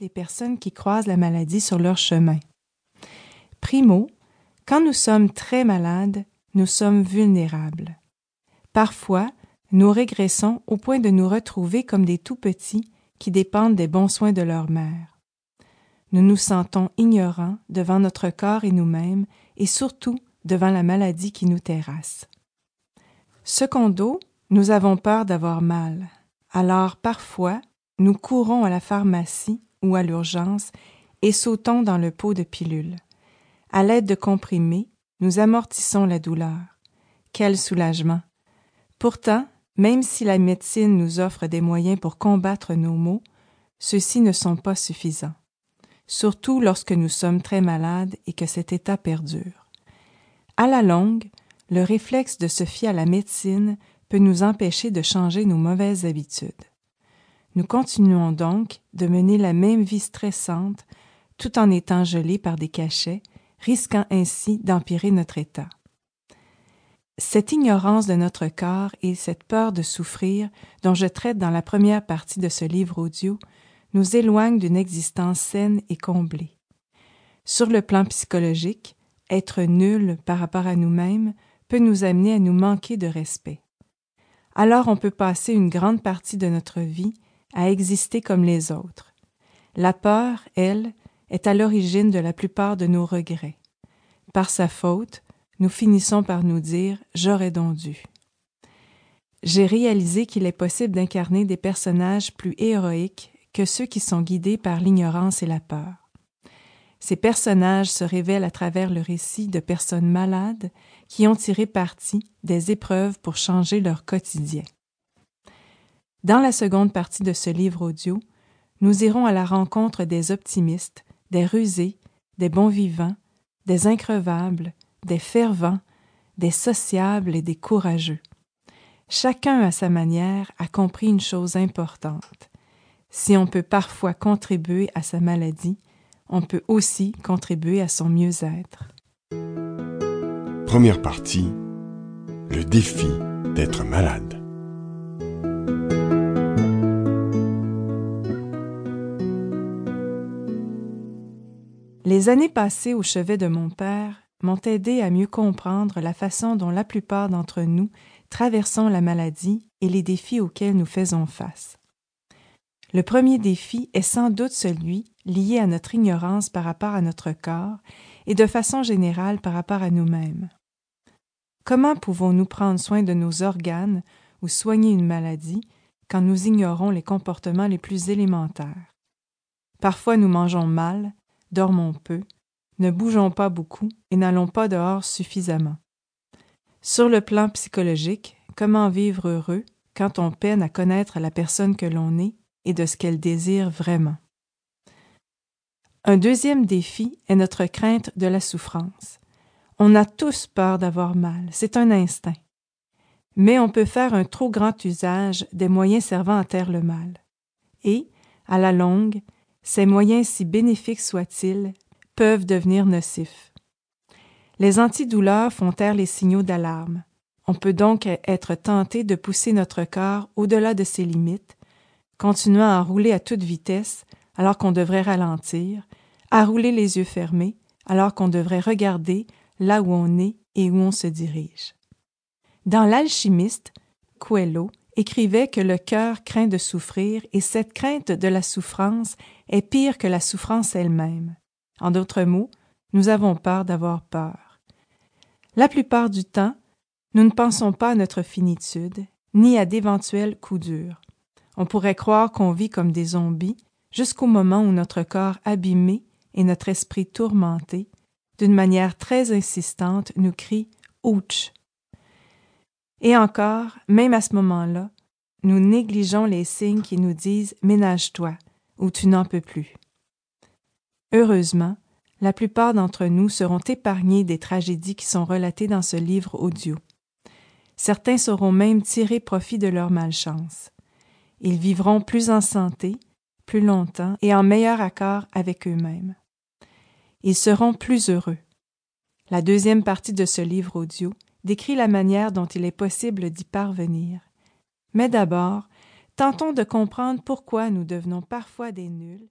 les personnes qui croisent la maladie sur leur chemin. Primo, quand nous sommes très malades, nous sommes vulnérables. Parfois, nous régressons au point de nous retrouver comme des tout petits qui dépendent des bons soins de leur mère. Nous nous sentons ignorants devant notre corps et nous-mêmes et surtout devant la maladie qui nous terrasse. Secondo, nous avons peur d'avoir mal. Alors parfois, nous courons à la pharmacie ou à l'urgence et sautons dans le pot de pilules. À l'aide de comprimés, nous amortissons la douleur. Quel soulagement. Pourtant, même si la médecine nous offre des moyens pour combattre nos maux, ceux-ci ne sont pas suffisants, surtout lorsque nous sommes très malades et que cet état perdure. À la longue, le réflexe de se fier à la médecine peut nous empêcher de changer nos mauvaises habitudes. Nous continuons donc de mener la même vie stressante tout en étant gelés par des cachets, risquant ainsi d'empirer notre état. Cette ignorance de notre corps et cette peur de souffrir, dont je traite dans la première partie de ce livre audio, nous éloignent d'une existence saine et comblée. Sur le plan psychologique, être nul par rapport à nous-mêmes peut nous amener à nous manquer de respect. Alors on peut passer une grande partie de notre vie à exister comme les autres. La peur, elle, est à l'origine de la plupart de nos regrets. Par sa faute, nous finissons par nous dire J'aurais donc dû. J'ai réalisé qu'il est possible d'incarner des personnages plus héroïques que ceux qui sont guidés par l'ignorance et la peur. Ces personnages se révèlent à travers le récit de personnes malades qui ont tiré parti des épreuves pour changer leur quotidien. Dans la seconde partie de ce livre audio, nous irons à la rencontre des optimistes, des rusés, des bons vivants, des increvables, des fervents, des sociables et des courageux. Chacun à sa manière a compris une chose importante. Si on peut parfois contribuer à sa maladie, on peut aussi contribuer à son mieux-être. Première partie. Le défi d'être malade. Les années passées au chevet de mon père m'ont aidé à mieux comprendre la façon dont la plupart d'entre nous traversons la maladie et les défis auxquels nous faisons face. Le premier défi est sans doute celui lié à notre ignorance par rapport à notre corps et de façon générale par rapport à nous-mêmes. Comment pouvons-nous prendre soin de nos organes ou soigner une maladie quand nous ignorons les comportements les plus élémentaires? Parfois nous mangeons mal, dormons peu, ne bougeons pas beaucoup et n'allons pas dehors suffisamment. Sur le plan psychologique, comment vivre heureux quand on peine à connaître la personne que l'on est et de ce qu'elle désire vraiment? Un deuxième défi est notre crainte de la souffrance. On a tous peur d'avoir mal, c'est un instinct. Mais on peut faire un trop grand usage des moyens servant à taire le mal. Et, à la longue, ces moyens si bénéfiques soient-ils, peuvent devenir nocifs. Les antidouleurs font taire les signaux d'alarme. On peut donc être tenté de pousser notre corps au-delà de ses limites, continuant à rouler à toute vitesse alors qu'on devrait ralentir, à rouler les yeux fermés alors qu'on devrait regarder là où on est et où on se dirige. Dans L'alchimiste, Coelho écrivait que le cœur craint de souffrir et cette crainte de la souffrance est pire que la souffrance elle-même. En d'autres mots, nous avons peur d'avoir peur. La plupart du temps, nous ne pensons pas à notre finitude, ni à d'éventuels coups durs. On pourrait croire qu'on vit comme des zombies jusqu'au moment où notre corps abîmé et notre esprit tourmenté, d'une manière très insistante, nous crie Ouch. Et encore, même à ce moment-là, nous négligeons les signes qui nous disent Ménage-toi ou tu n'en peux plus. Heureusement, la plupart d'entre nous seront épargnés des tragédies qui sont relatées dans ce livre audio. Certains sauront même tirer profit de leur malchance. Ils vivront plus en santé, plus longtemps et en meilleur accord avec eux-mêmes. Ils seront plus heureux. La deuxième partie de ce livre audio décrit la manière dont il est possible d'y parvenir. Mais d'abord, tentons de comprendre pourquoi nous devenons parfois des nuls